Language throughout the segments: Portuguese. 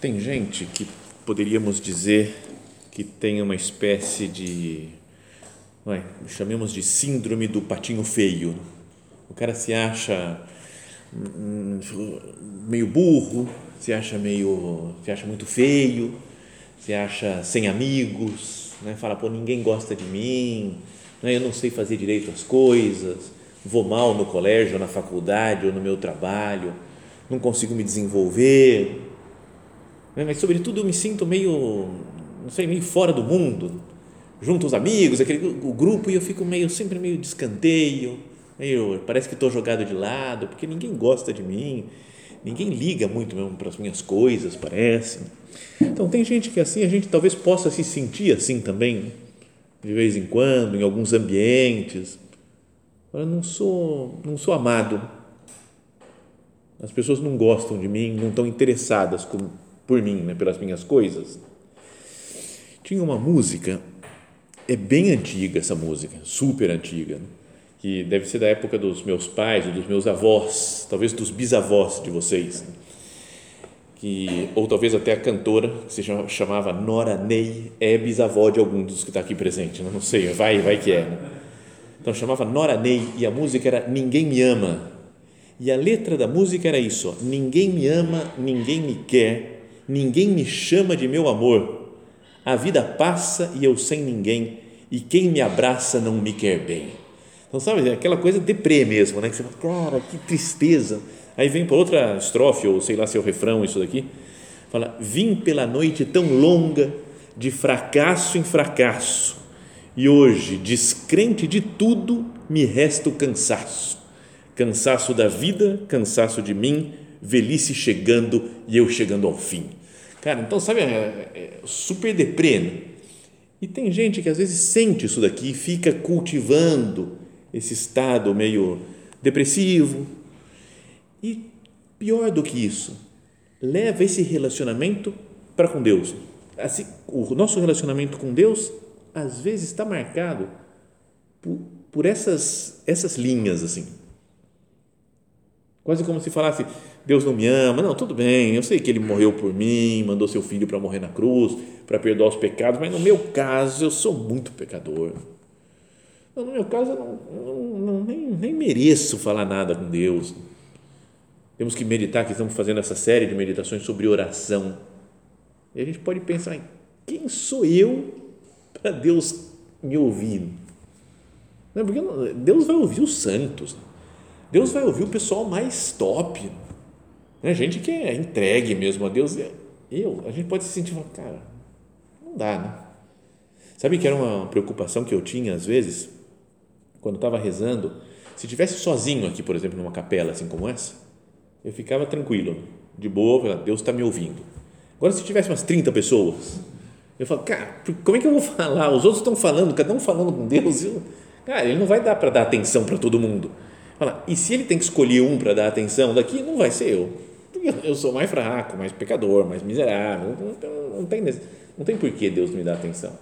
Tem gente que poderíamos dizer que tem uma espécie de Ué, chamemos de síndrome do patinho feio. O cara se acha hum, meio burro, se acha meio, se acha muito feio, se acha sem amigos, né? fala, pô, ninguém gosta de mim, né? eu não sei fazer direito as coisas, vou mal no colégio, na faculdade ou no meu trabalho, não consigo me desenvolver, né? mas sobretudo eu me sinto meio, não sei, meio fora do mundo, junto os amigos, aquele o grupo e eu fico meio sempre meio de escanteio, meio parece que estou jogado de lado porque ninguém gosta de mim, ninguém liga muito mesmo para as minhas coisas, parece. Então tem gente que assim a gente talvez possa se sentir assim também de vez em quando em alguns ambientes. Eu não sou não sou amado. As pessoas não gostam de mim, não estão interessadas com, por mim, né, pelas minhas coisas. Tinha uma música é bem antiga essa música, super antiga, né? que deve ser da época dos meus pais ou dos meus avós, talvez dos bisavós de vocês, né? que ou talvez até a cantora que se chamava Nora Ney é bisavó de algum dos que está aqui presente, né? não sei, vai, vai que é. Né? Então chamava Nora Ney e a música era Ninguém me ama. E a letra da música era isso: ó, ninguém me ama, ninguém me quer, ninguém me chama de meu amor a vida passa e eu sem ninguém, e quem me abraça não me quer bem. Então, sabe, aquela coisa deprê mesmo, né? Que você fala, cara, que tristeza. Aí vem para outra estrofe, ou sei lá se é o refrão, isso daqui, fala: Vim pela noite tão longa, de fracasso em fracasso, e hoje, descrente de tudo, me resta o cansaço. Cansaço da vida, cansaço de mim, velhice chegando e eu chegando ao fim. Cara, então, sabe, é, é super deprê. Né? E tem gente que às vezes sente isso daqui e fica cultivando esse estado meio depressivo. E pior do que isso, leva esse relacionamento para com Deus. Assim, o nosso relacionamento com Deus às vezes está marcado por, por essas, essas linhas assim. Quase como se falasse, Deus não me ama. Não, tudo bem, eu sei que Ele morreu por mim, mandou seu filho para morrer na cruz, para perdoar os pecados, mas no meu caso eu sou muito pecador. No meu caso, eu não, não, nem, nem mereço falar nada com Deus. Temos que meditar, que estamos fazendo essa série de meditações sobre oração. E a gente pode pensar em quem sou eu para Deus me ouvir? Porque Deus vai ouvir os santos. Deus vai ouvir o pessoal mais top. Né? Gente que é entregue mesmo a Deus. Eu, a gente pode se sentir, cara, não dá, né? Sabe que era uma preocupação que eu tinha às vezes, quando estava rezando, se tivesse sozinho aqui, por exemplo, numa capela assim como essa, eu ficava tranquilo, de boa, Deus está me ouvindo. Agora, se tivesse umas 30 pessoas, eu falo, cara, como é que eu vou falar? Os outros estão falando, cada um falando com Deus. Eu, cara, ele não vai dar para dar atenção para todo mundo. Fala, e se ele tem que escolher um para dar atenção daqui, não vai ser eu. Eu sou mais fraco, mais pecador, mais miserável. Não, não, tem, não tem por que Deus me dar atenção.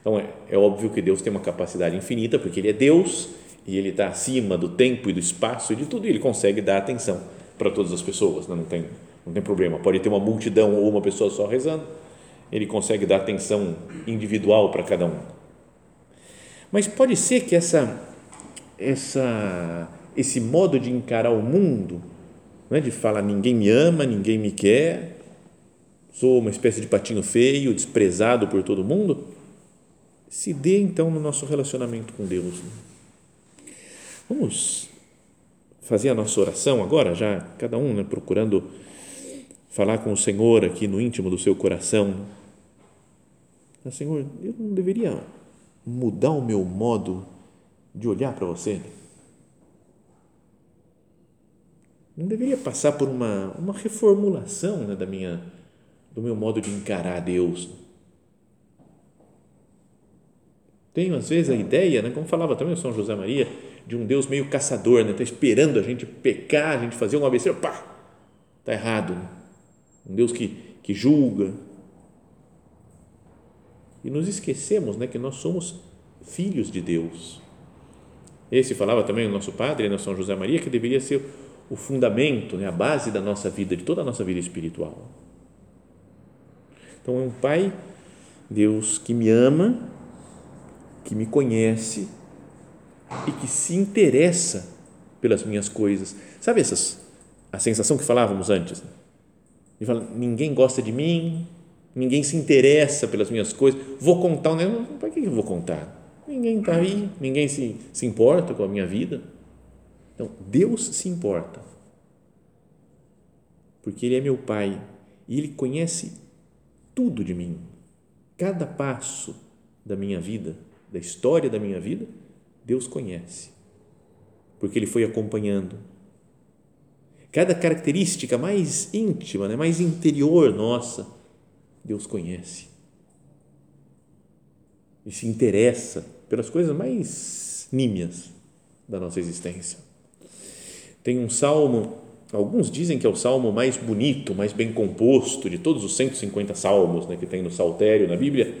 Então, é, é óbvio que Deus tem uma capacidade infinita, porque Ele é Deus e Ele está acima do tempo e do espaço e de tudo, e Ele consegue dar atenção para todas as pessoas, né? não, tem, não tem problema. Pode ter uma multidão ou uma pessoa só rezando, Ele consegue dar atenção individual para cada um. Mas pode ser que essa, essa esse modo de encarar o mundo, né, de falar ninguém me ama, ninguém me quer, sou uma espécie de patinho feio, desprezado por todo mundo, se dê então no nosso relacionamento com Deus. Vamos fazer a nossa oração agora, já cada um né, procurando falar com o Senhor aqui no íntimo do seu coração. Senhor, eu não deveria mudar o meu modo de olhar para você? Não deveria passar por uma, uma reformulação né, da minha, do meu modo de encarar Deus? Tenho, às vezes, a ideia, né, como falava também o São José Maria, de um Deus meio caçador, né, está esperando a gente pecar, a gente fazer uma besteira, pá, está errado. Né? Um Deus que, que julga. E nos esquecemos né, que nós somos filhos de Deus. Esse falava também o nosso padre, né, São José Maria, que deveria ser o fundamento, né, a base da nossa vida, de toda a nossa vida espiritual. Então é um Pai, Deus que me ama que me conhece e que se interessa pelas minhas coisas. Sabe essas a sensação que falávamos antes? De falar, ninguém gosta de mim, ninguém se interessa pelas minhas coisas. Vou contar um negócio, para que eu vou contar? Ninguém está aí, ninguém se, se importa com a minha vida. Então, Deus se importa. Porque Ele é meu Pai e Ele conhece tudo de mim, cada passo da minha vida da história da minha vida, Deus conhece, porque Ele foi acompanhando. Cada característica mais íntima, né, mais interior nossa, Deus conhece. E se interessa pelas coisas mais nímias da nossa existência. Tem um salmo, alguns dizem que é o salmo mais bonito, mais bem composto de todos os 150 salmos né, que tem no Saltério, na Bíblia,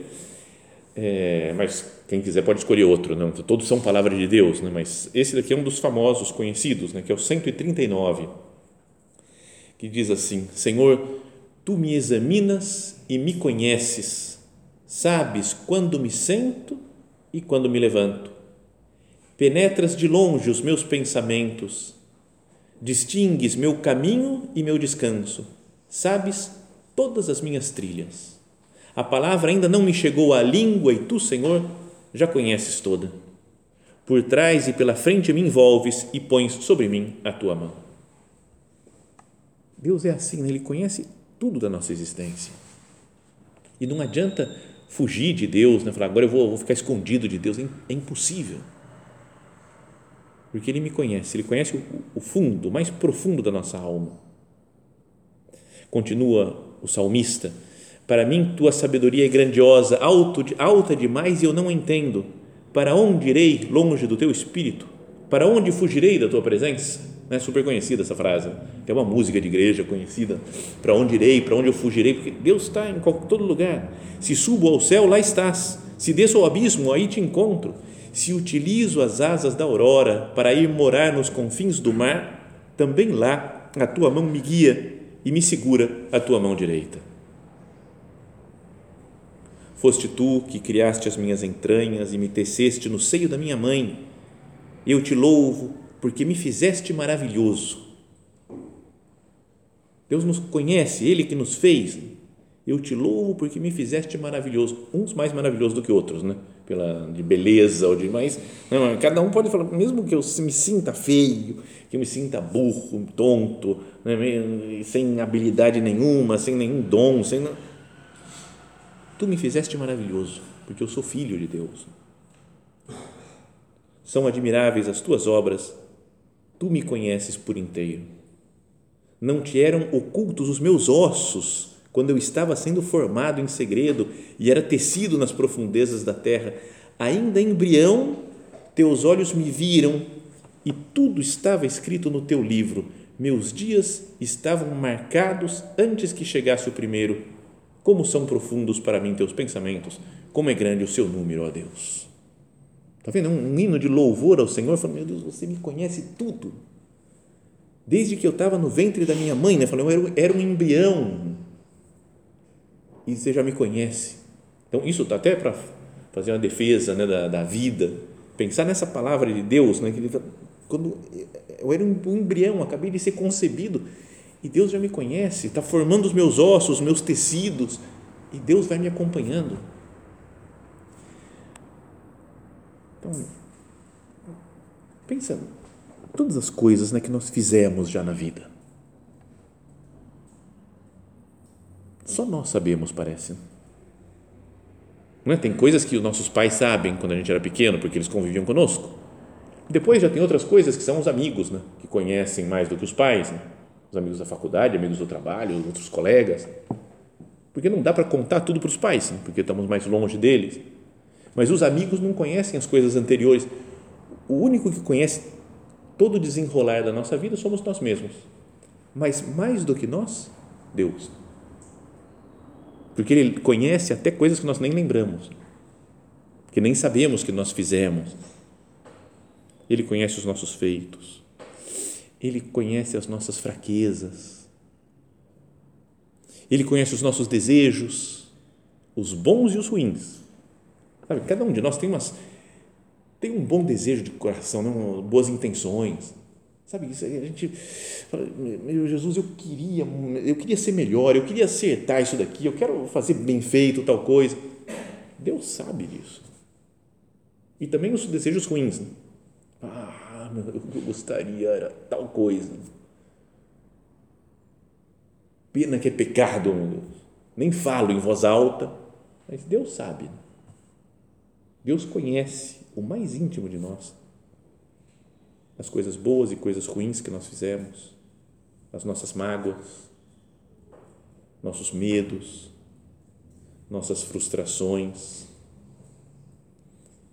é, mas quem quiser pode escolher outro, não? todos são palavras de Deus, né? mas esse daqui é um dos famosos conhecidos, né? que é o 139, que diz assim: Senhor, tu me examinas e me conheces, sabes quando me sento e quando me levanto, penetras de longe os meus pensamentos, distingues meu caminho e meu descanso, sabes todas as minhas trilhas a palavra ainda não me chegou à língua e tu, Senhor, já conheces toda. Por trás e pela frente me envolves e pões sobre mim a tua mão. Deus é assim, né? ele conhece tudo da nossa existência. E não adianta fugir de Deus, né? falar agora eu vou, vou ficar escondido de Deus, é impossível. Porque Ele me conhece, Ele conhece o, o fundo, o mais profundo da nossa alma. Continua o salmista para mim, tua sabedoria é grandiosa, alto, alta demais e eu não entendo. Para onde irei longe do teu espírito? Para onde fugirei da tua presença? É super conhecida essa frase. É uma música de igreja conhecida. Para onde irei? Para onde eu fugirei? Porque Deus está em todo lugar. Se subo ao céu, lá estás. Se desço ao abismo, aí te encontro. Se utilizo as asas da aurora para ir morar nos confins do mar, também lá a tua mão me guia e me segura a tua mão direita. Foste tu que criaste as minhas entranhas e me teceste no seio da minha mãe. Eu te louvo porque me fizeste maravilhoso. Deus nos conhece, Ele que nos fez. Eu te louvo porque me fizeste maravilhoso. Uns mais maravilhosos do que outros, né? Pela, de beleza ou de mais. Não, cada um pode falar, mesmo que eu me sinta feio, que eu me sinta burro, tonto, né? sem habilidade nenhuma, sem nenhum dom, sem Tu me fizeste maravilhoso, porque eu sou filho de Deus. São admiráveis as tuas obras, tu me conheces por inteiro. Não te eram ocultos os meus ossos quando eu estava sendo formado em segredo e era tecido nas profundezas da terra. Ainda embrião, teus olhos me viram e tudo estava escrito no teu livro. Meus dias estavam marcados antes que chegasse o primeiro como são profundos para mim teus pensamentos, como é grande o seu número, ó Deus. Está vendo? Um, um hino de louvor ao Senhor, falando, meu Deus, você me conhece tudo. Desde que eu estava no ventre da minha mãe, né? Falando, eu era, era um embrião. E você já me conhece. Então, isso está até para fazer uma defesa né, da, da vida. Pensar nessa palavra de Deus, né? Que ele, quando eu era um embrião, acabei de ser concebido E Deus já me conhece, está formando os meus ossos, os meus tecidos, e Deus vai me acompanhando. Então, pensa todas as coisas né, que nós fizemos já na vida. Só nós sabemos, parece. Não é? Tem coisas que os nossos pais sabem quando a gente era pequeno, porque eles conviviam conosco. Depois já tem outras coisas que são os amigos, né? que conhecem mais do que os pais. Né? Os amigos da faculdade, amigos do trabalho, outros colegas. Porque não dá para contar tudo para os pais, né? porque estamos mais longe deles. Mas os amigos não conhecem as coisas anteriores. O único que conhece todo o desenrolar da nossa vida somos nós mesmos. Mas mais do que nós, Deus porque Ele conhece até coisas que nós nem lembramos, que nem sabemos que nós fizemos. Ele conhece os nossos feitos, Ele conhece as nossas fraquezas, Ele conhece os nossos desejos, os bons e os ruins. Sabe, cada um de nós tem umas tem um bom desejo de coração, né? boas intenções, Sabe, a gente fala, meu Jesus, eu queria, eu queria ser melhor, eu queria acertar isso daqui, eu quero fazer bem feito tal coisa. Deus sabe disso. E também os desejos ruins. Né? Ah, eu gostaria era tal coisa. Pena que é pecado, meu Deus. Nem falo em voz alta, mas Deus sabe. Deus conhece o mais íntimo de nós as coisas boas e coisas ruins que nós fizemos, as nossas mágoas, nossos medos, nossas frustrações.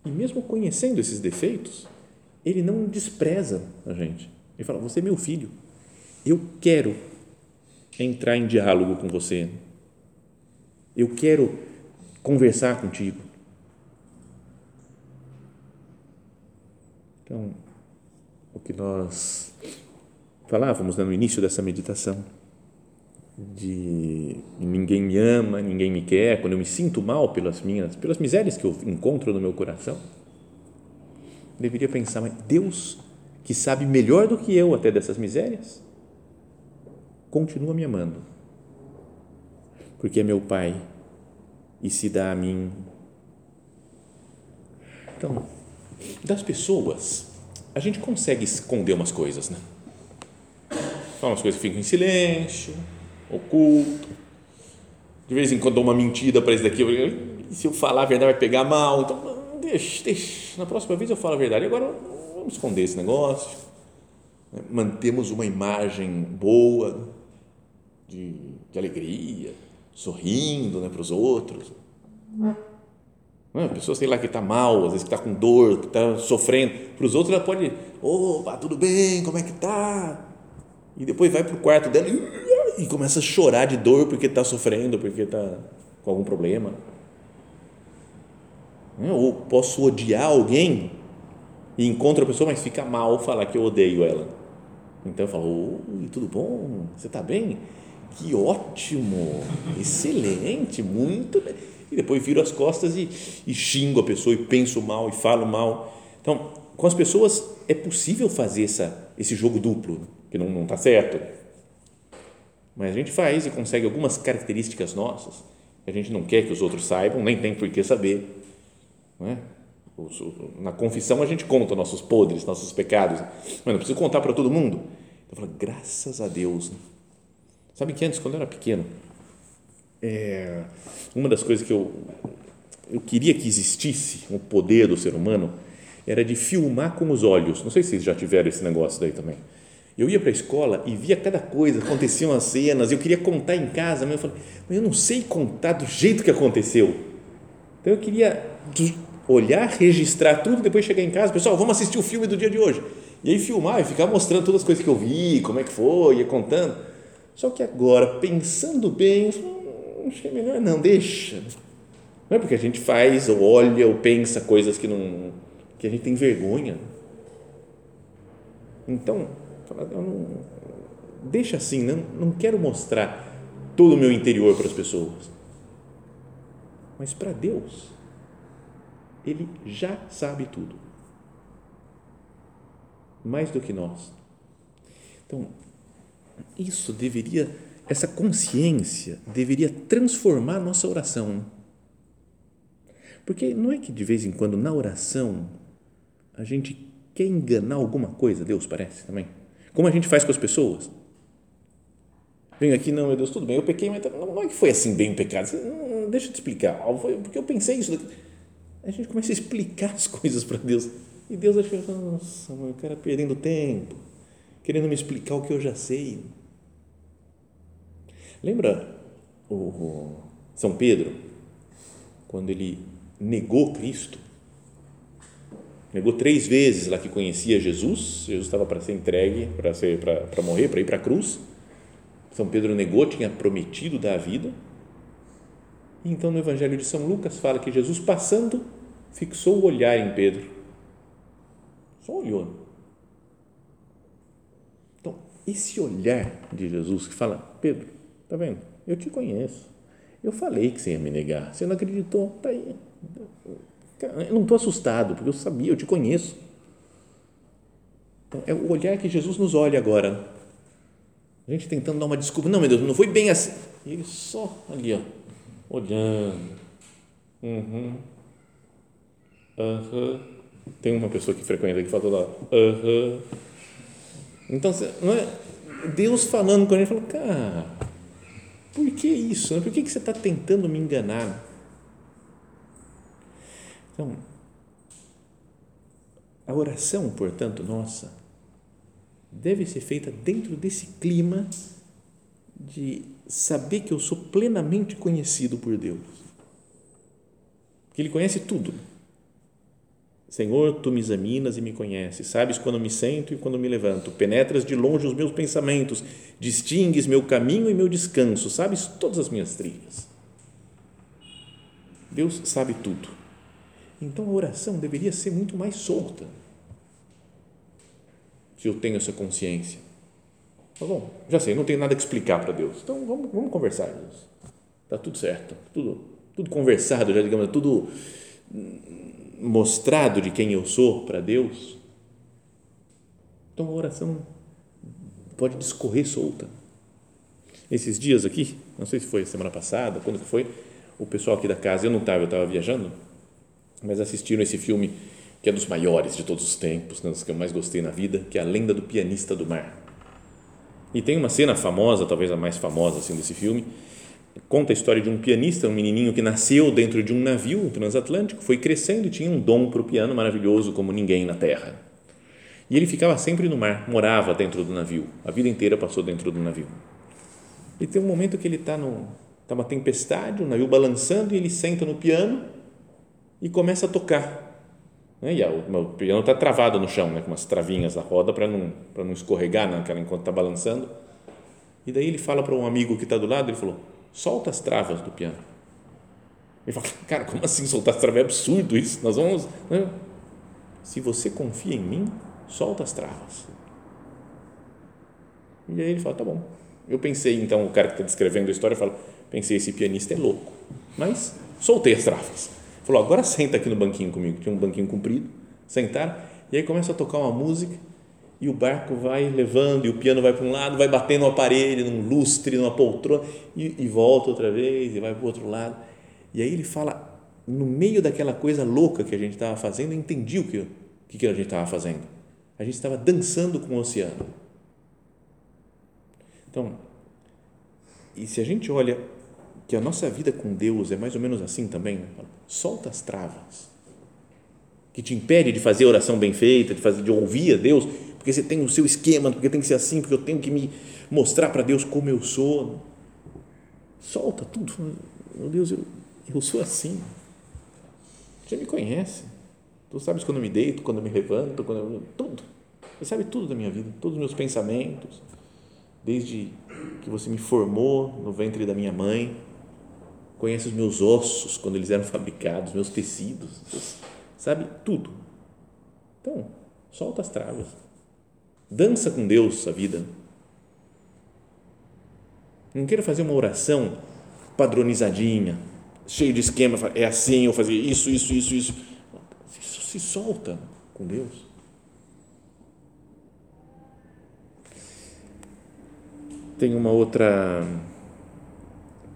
E mesmo conhecendo esses defeitos, ele não despreza a gente. Ele fala: Você é meu filho, eu quero entrar em diálogo com você, eu quero conversar contigo. Então, que nós falávamos né, no início dessa meditação, de ninguém me ama, ninguém me quer, quando eu me sinto mal pelas minhas, pelas misérias que eu encontro no meu coração, deveria pensar, mas Deus, que sabe melhor do que eu até dessas misérias, continua me amando, porque é meu Pai e se dá a mim. Então, das pessoas, a gente consegue esconder umas coisas, né? São umas coisas que ficam em silêncio, oculto. De vez em quando dou uma mentira para isso daqui. Se eu falar a verdade vai pegar mal. Então, deixa, deixa. Na próxima vez eu falo a verdade. Agora, vamos esconder esse negócio. Mantemos uma imagem boa de, de alegria, sorrindo né, para os outros. A pessoa, sei lá, que está mal, às vezes que está com dor, que está sofrendo. Para os outros, ela pode, opa, tudo bem, como é que está? E depois vai para o quarto dela e, e começa a chorar de dor porque está sofrendo, porque está com algum problema. Ou posso odiar alguém e encontro a pessoa, mas fica mal falar que eu odeio ela. Então eu falo, tudo bom? Você está bem? Que ótimo, excelente, muito bem e depois viro as costas e, e xingo a pessoa e penso mal e falo mal. Então, com as pessoas é possível fazer essa, esse jogo duplo, que não está certo. Mas a gente faz e consegue algumas características nossas que a gente não quer que os outros saibam, nem tem por que saber. Não é? Na confissão a gente conta nossos podres, nossos pecados, mas não preciso contar para todo mundo. Eu falo, graças a Deus. Sabe que antes, quando eu era pequeno, é, uma das coisas que eu, eu queria que existisse, o poder do ser humano, era de filmar com os olhos. Não sei se vocês já tiveram esse negócio daí também. Eu ia para a escola e via cada coisa, aconteciam as cenas, eu queria contar em casa, mas eu falei, mas eu não sei contar do jeito que aconteceu. Então eu queria olhar, registrar tudo, depois chegar em casa, pessoal, vamos assistir o filme do dia de hoje. E aí filmar e ficar mostrando todas as coisas que eu vi, como é que foi, ia contando. Só que agora, pensando bem, acho que é melhor não, deixa. Não é porque a gente faz, ou olha, ou pensa coisas que não que a gente tem vergonha. Então, não, deixa assim, não, não quero mostrar todo o meu interior para as pessoas. Mas para Deus, Ele já sabe tudo. Mais do que nós. Então, isso deveria, essa consciência deveria transformar nossa oração. Porque não é que de vez em quando na oração a gente quer enganar alguma coisa, Deus parece também. Como a gente faz com as pessoas. Venho aqui, não, meu Deus, tudo bem, eu pequei, mas tá, não é que foi assim bem o pecado. Deixa eu te explicar. Porque eu pensei isso. A gente começa a explicar as coisas para Deus. E Deus acha nossa, meu cara perdendo tempo, querendo me explicar o que eu já sei. Lembra o São Pedro, quando ele negou Cristo? Negou três vezes lá que conhecia Jesus, Jesus estava para ser entregue, para, ser, para, para morrer, para ir para a cruz. São Pedro negou, tinha prometido dar a vida. Então no Evangelho de São Lucas fala que Jesus passando fixou o olhar em Pedro. Só olhou. Esse olhar de Jesus que fala, Pedro, tá vendo? Eu te conheço. Eu falei que você ia me negar. Você não acreditou? Tá aí. Eu não estou assustado, porque eu sabia, eu te conheço. Então, é o olhar que Jesus nos olha agora. A gente tentando dar uma desculpa. Não, meu Deus, não foi bem assim. E ele só ali, ó, olhando. Uhum. Uhum. Tem uma pessoa que frequenta que fala toda hora. Uhum. Então, é, Deus falando com gente, falou, cara, por que isso? Por que, que você está tentando me enganar? Então, a oração, portanto, nossa, deve ser feita dentro desse clima de saber que eu sou plenamente conhecido por Deus. Que Ele conhece tudo. Senhor, tu me examinas e me conheces, sabes quando me sento e quando me levanto, penetras de longe os meus pensamentos, distingues meu caminho e meu descanso, sabes todas as minhas trilhas. Deus sabe tudo. Então a oração deveria ser muito mais solta. Se eu tenho essa consciência. Tá bom, já sei, não tenho nada que explicar para Deus. Então vamos, vamos conversar, Deus. Está tudo certo, tudo, tudo conversado, já digamos, tudo mostrado de quem eu sou para Deus. Então a oração pode discorrer solta. Esses dias aqui, não sei se foi semana passada, quando que foi, o pessoal aqui da casa, eu não estava, eu estava viajando, mas assistiram esse filme que é dos maiores de todos os tempos, né, dos que eu mais gostei na vida, que é A Lenda do Pianista do Mar. E tem uma cena famosa, talvez a mais famosa assim desse filme, conta a história de um pianista, um menininho que nasceu dentro de um navio transatlântico, foi crescendo e tinha um dom para o piano maravilhoso como ninguém na terra. E ele ficava sempre no mar, morava dentro do navio, a vida inteira passou dentro do navio. E tem um momento que ele está no está uma tempestade, o navio balançando e ele senta no piano e começa a tocar. Né? E o piano está travado no chão, né? com umas travinhas na roda para não, para não escorregar naquela, enquanto está balançando. E daí ele fala para um amigo que está do lado, ele falou, solta as travas do piano. Ele fala, cara, como assim soltar as travas? É absurdo isso. Nós vamos. Né? Se você confia em mim, solta as travas. E aí ele fala, tá bom. Eu pensei, então, o cara que está descrevendo a história fala, pensei, esse pianista é louco. Mas soltei as travas. Falou, agora senta aqui no banquinho comigo. Tinha um banquinho comprido. Sentaram. E aí começa a tocar uma música e o barco vai levando, e o piano vai para um lado, vai batendo no aparelho, num lustre, numa poltrona, e, e volta outra vez, e vai para o outro lado. E aí ele fala, no meio daquela coisa louca que a gente estava fazendo, eu entendi o que, que, que a gente estava fazendo. A gente estava dançando com o oceano. Então, e se a gente olha que a nossa vida com Deus é mais ou menos assim também, né? solta as travas que te impede de fazer a oração bem feita, de fazer, de ouvir a Deus, porque você tem o seu esquema, porque tem que ser assim, porque eu tenho que me mostrar para Deus como eu sou. Solta tudo. Meu Deus, eu, eu sou assim. Você me conhece. Tu sabes quando eu me deito, quando eu me levanto, quando eu, tudo. Você sabe tudo da minha vida, todos os meus pensamentos, desde que você me formou no ventre da minha mãe. Conhece os meus ossos quando eles eram fabricados, meus tecidos. Sabe tudo. Então, solta as travas. Dança com Deus a vida. Não queira fazer uma oração padronizadinha, cheio de esquema, é assim, eu fazer isso, isso, isso, isso. Se solta com Deus. tem uma outra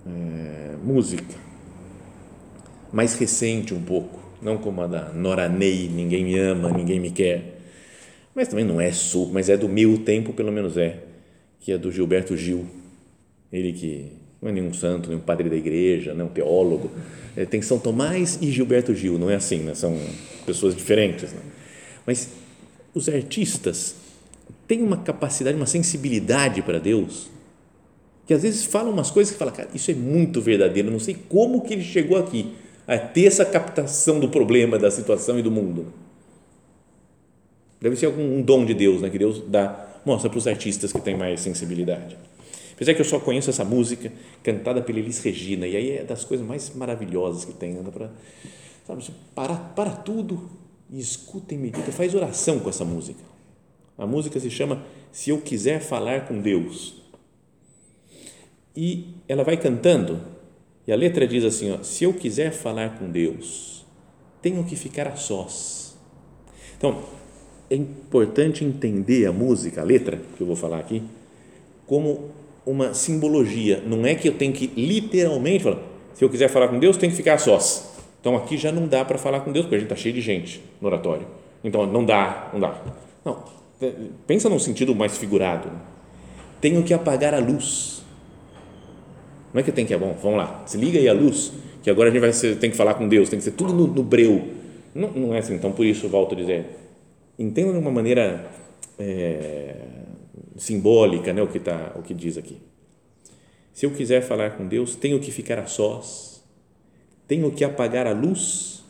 é, música, mais recente um pouco, não como a da Nora Ney, Ninguém Me Ama, Ninguém Me Quer, mas também não é super, mas é do meu tempo, pelo menos é, que é do Gilberto Gil, ele que não é nenhum santo, nenhum padre da igreja, é um teólogo, é, tem São Tomás e Gilberto Gil, não é assim, né? são pessoas diferentes, né? mas os artistas têm uma capacidade, uma sensibilidade para Deus, que às vezes falam umas coisas que fala, cara, isso é muito verdadeiro, não sei como que ele chegou aqui a ter essa captação do problema, da situação e do mundo. Deve ser algum um dom de Deus, né, que Deus dá, mostra para os artistas que têm mais sensibilidade. Apesar que eu só conheço essa música cantada pela Elis Regina, e aí é das coisas mais maravilhosas que tem, anda para, sabe, para, para tudo e escuta e medita, faz oração com essa música. A música se chama Se Eu Quiser Falar com Deus e ela vai cantando, e a letra diz assim: ó, se eu quiser falar com Deus, tenho que ficar a sós. Então, é importante entender a música, a letra que eu vou falar aqui, como uma simbologia. Não é que eu tenho que literalmente falar, se eu quiser falar com Deus, tenho que ficar a sós. Então aqui já não dá para falar com Deus, porque a gente está cheio de gente no oratório. Então não dá, não dá. Não, pensa num sentido mais figurado. Tenho que apagar a luz não é que tem que é bom, vamos lá, se liga aí a luz, que agora a gente vai ser, tem que falar com Deus, tem que ser tudo no, no breu. Não, não é assim, então por isso volto a dizer, entenda de uma maneira é, simbólica né, o, que tá, o que diz aqui. Se eu quiser falar com Deus, tenho que ficar a sós, tenho que apagar a luz,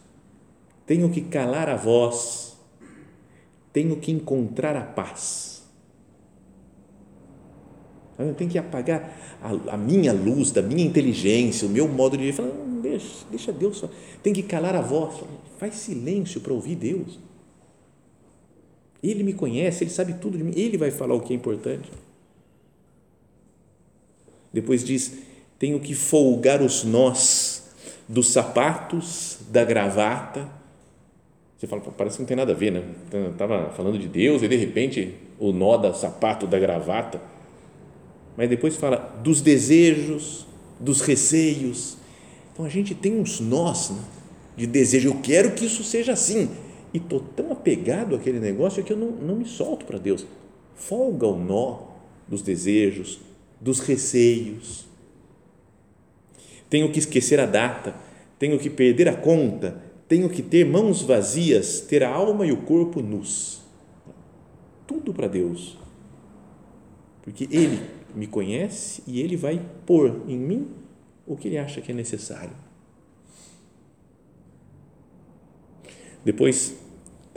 tenho que calar a voz, tenho que encontrar a paz. Eu tenho que apagar a, a, minha luz, da minha inteligência, o meu modo de viver. Fala, deixa, deixa Deus. Tem que calar a voz. Faz silêncio para ouvir Deus. Ele me conhece, ele sabe tudo de mim, ele vai falar o que é importante. Depois diz: tenho que folgar os nós dos sapatos, da gravata. Você fala, parece que não tem nada a ver, né? Estava falando de Deus e de repente o nó do sapato, da gravata mas depois fala dos desejos, dos receios. Então a gente tem uns nós né, de desejo, eu quero que isso seja assim, e estou tão apegado àquele negócio que eu não, não me solto para Deus. Folga o nó dos desejos, dos receios. Tenho que esquecer a data, tenho que perder a conta, tenho que ter mãos vazias, ter a alma e o corpo nus. Tudo para Deus. Porque Ele me conhece e ele vai pôr em mim o que ele acha que é necessário. Depois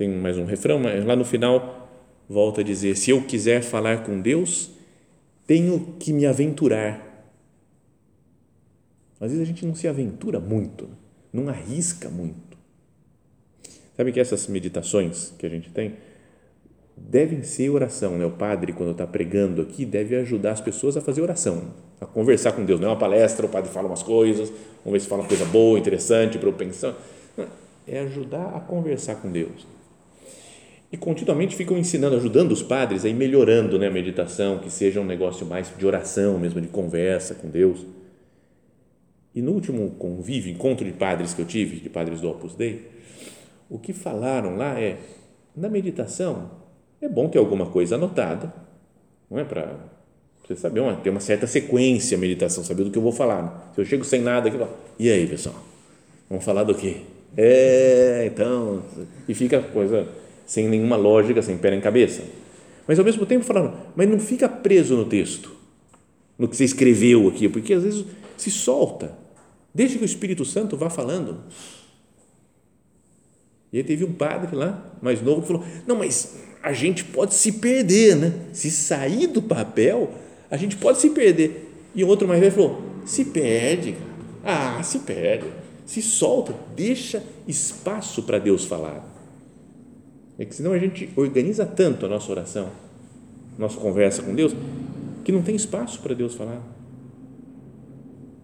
tem mais um refrão, mas lá no final volta a dizer: se eu quiser falar com Deus, tenho que me aventurar. Às vezes a gente não se aventura muito, não arrisca muito. Sabe que essas meditações que a gente tem, devem ser oração, né? O padre, quando está pregando aqui, deve ajudar as pessoas a fazer oração, a conversar com Deus. Não é uma palestra, o padre fala umas coisas, vamos ver se fala uma coisa boa, interessante para eu pensar. É ajudar a conversar com Deus. E continuamente ficam ensinando, ajudando os padres a ir melhorando né, a meditação, que seja um negócio mais de oração mesmo, de conversa com Deus. E no último convívio, encontro de padres que eu tive, de padres do Opus Dei, o que falaram lá é, na meditação, é bom ter alguma coisa anotada, não é para você saber, uma, ter uma certa sequência a meditação, saber do que eu vou falar. Né? Se eu chego sem nada aqui, e aí, pessoal? Vamos falar do quê? É, então, e fica a coisa sem nenhuma lógica, sem pé em cabeça. Mas ao mesmo tempo falando, mas não fica preso no texto, no que você escreveu aqui, porque às vezes se solta. Deixa que o Espírito Santo vá falando. E aí teve um padre lá, mais novo, que falou: Não, mas a gente pode se perder, né? Se sair do papel, a gente pode se perder. E outro mais velho falou: Se perde, cara. Ah, se perde. Se solta, deixa espaço para Deus falar. É que senão a gente organiza tanto a nossa oração, nossa conversa com Deus, que não tem espaço para Deus falar.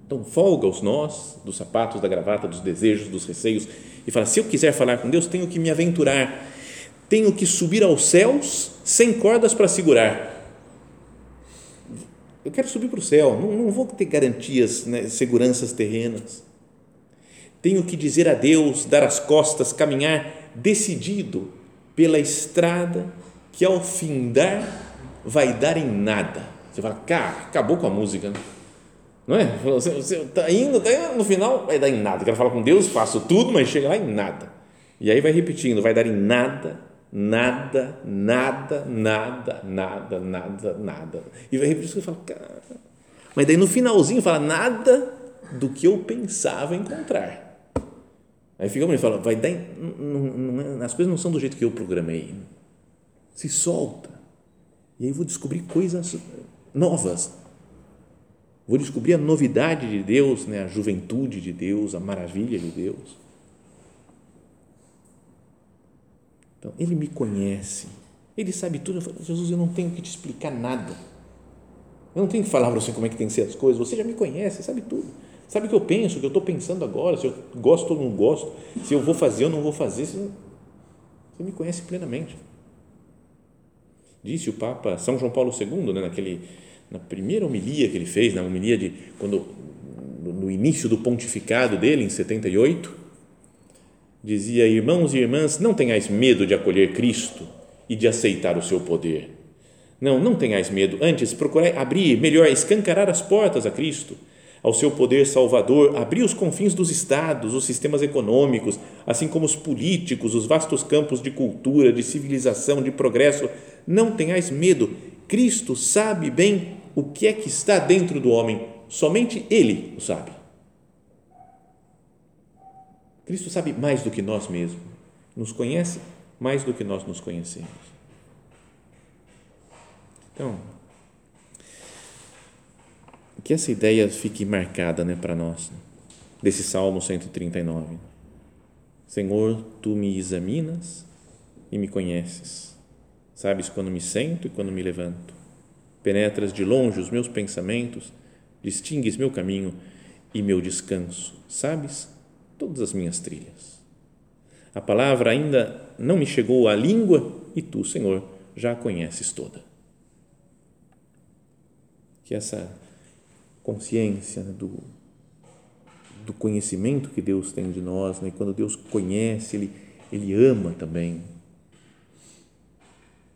Então, folga os nós dos sapatos, da gravata, dos desejos, dos receios e fala: se eu quiser falar com Deus, tenho que me aventurar, tenho que subir aos céus sem cordas para segurar. eu quero subir para o céu, não, não, vou ter garantias, né, seguranças terrenas. Tenho que dizer adeus, dar as costas, caminhar decidido pela estrada que ao findar vai dar em nada. Você fala, cara, acabou com a música. Não é? Você está indo, tá indo, no final vai dar em nada. Quero falar com Deus, faço tudo, mas chega lá em nada. E aí vai repetindo, vai dar em nada, nada, nada, nada, nada, nada, nada. E vai repetindo e fala, cara. Mas daí no finalzinho fala nada do que eu pensava encontrar. Aí fica e fala, vai dar, não, não, as coisas não são do jeito que eu programei. Se solta. E aí vou descobrir coisas novas. Vou descobrir a novidade de Deus, né? a juventude de Deus, a maravilha de Deus. Então, Ele me conhece, Ele sabe tudo. Eu falo, Jesus, eu não tenho que te explicar nada. Eu não tenho que falar para você como é que tem que ser as coisas. Você já me conhece, sabe tudo. Sabe o que eu penso, o que eu estou pensando agora, se eu gosto ou não gosto, se eu vou fazer ou não vou fazer. Você, você me conhece plenamente. Disse o Papa São João Paulo II, né, naquele, na primeira homilia que ele fez, na homilia de quando no início do pontificado dele, em 78, dizia: Irmãos e irmãs, não tenhais medo de acolher Cristo e de aceitar o seu poder. Não, não tenhais medo, antes procurai abrir, melhor, escancarar as portas a Cristo ao seu poder salvador, abrir os confins dos estados, os sistemas econômicos, assim como os políticos, os vastos campos de cultura, de civilização, de progresso. Não tenhais medo, Cristo sabe bem o que é que está dentro do homem, somente Ele o sabe. Cristo sabe mais do que nós mesmos, nos conhece mais do que nós nos conhecemos. Então, que essa ideia fique marcada né, para nós, desse Salmo 139. Senhor, tu me examinas e me conheces. Sabes quando me sento e quando me levanto. Penetras de longe os meus pensamentos, distingues meu caminho e meu descanso. Sabes todas as minhas trilhas. A palavra ainda não me chegou à língua e tu, Senhor, já a conheces toda. Que essa consciência né, do, do conhecimento que Deus tem de nós, né? quando Deus conhece, Ele, Ele ama também.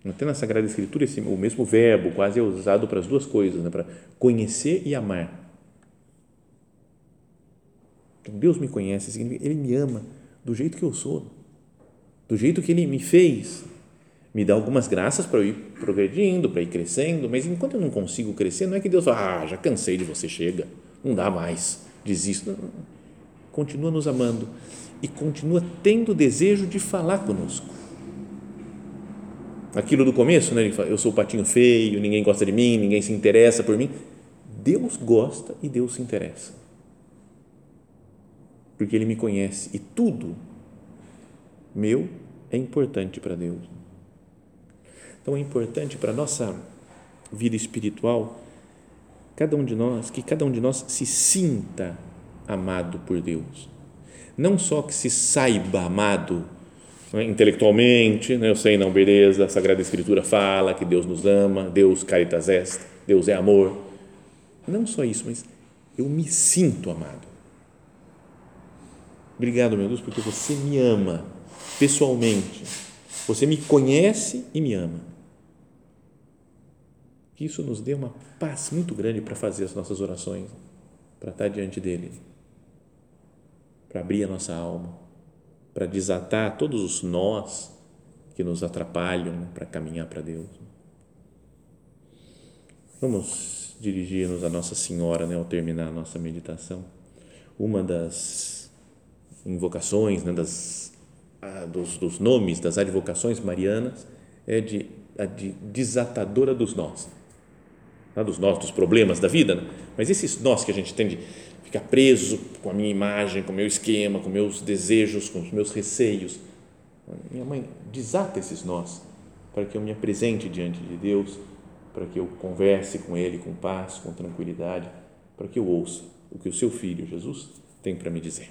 Até na Sagrada Escritura, esse, o mesmo verbo quase é usado para as duas coisas, né? para conhecer e amar. Então, Deus me conhece, Ele me ama do jeito que eu sou, do jeito que Ele me fez, me dá algumas graças para eu ir progredindo, para ir crescendo, mas enquanto eu não consigo crescer, não é que Deus fala, ah, já cansei de você, chega, não dá mais, desisto. Não, Continua nos amando e continua tendo desejo de falar conosco. Aquilo do começo, né? eu sou o patinho feio, ninguém gosta de mim, ninguém se interessa por mim. Deus gosta e Deus se interessa. Porque Ele me conhece e tudo meu é importante para Deus. Então é importante para a nossa vida espiritual, cada um de nós, que cada um de nós se sinta amado por Deus. Não só que se saiba amado né, intelectualmente, né, eu sei, não, beleza, a Sagrada Escritura fala que Deus nos ama, Deus caritas est, Deus é amor. Não só isso, mas eu me sinto amado. Obrigado, meu Deus, porque você me ama pessoalmente. Você me conhece e me ama que isso nos dê uma paz muito grande para fazer as nossas orações, para estar diante dele, para abrir a nossa alma, para desatar todos os nós que nos atrapalham para caminhar para Deus. Vamos dirigir-nos a Nossa Senhora né, ao terminar a nossa meditação. Uma das invocações, né, das, ah, dos, dos nomes das advocações marianas é de, a de desatadora dos nós tá? dos nós, dos problemas da vida, né? mas esses nós que a gente tem de ficar preso com a minha imagem, com o meu esquema, com meus desejos, com os meus receios. Minha mãe desata esses nós para que eu me apresente diante de Deus, para que eu converse com Ele com paz, com tranquilidade, para que eu ouça o que o seu Filho Jesus tem para me dizer.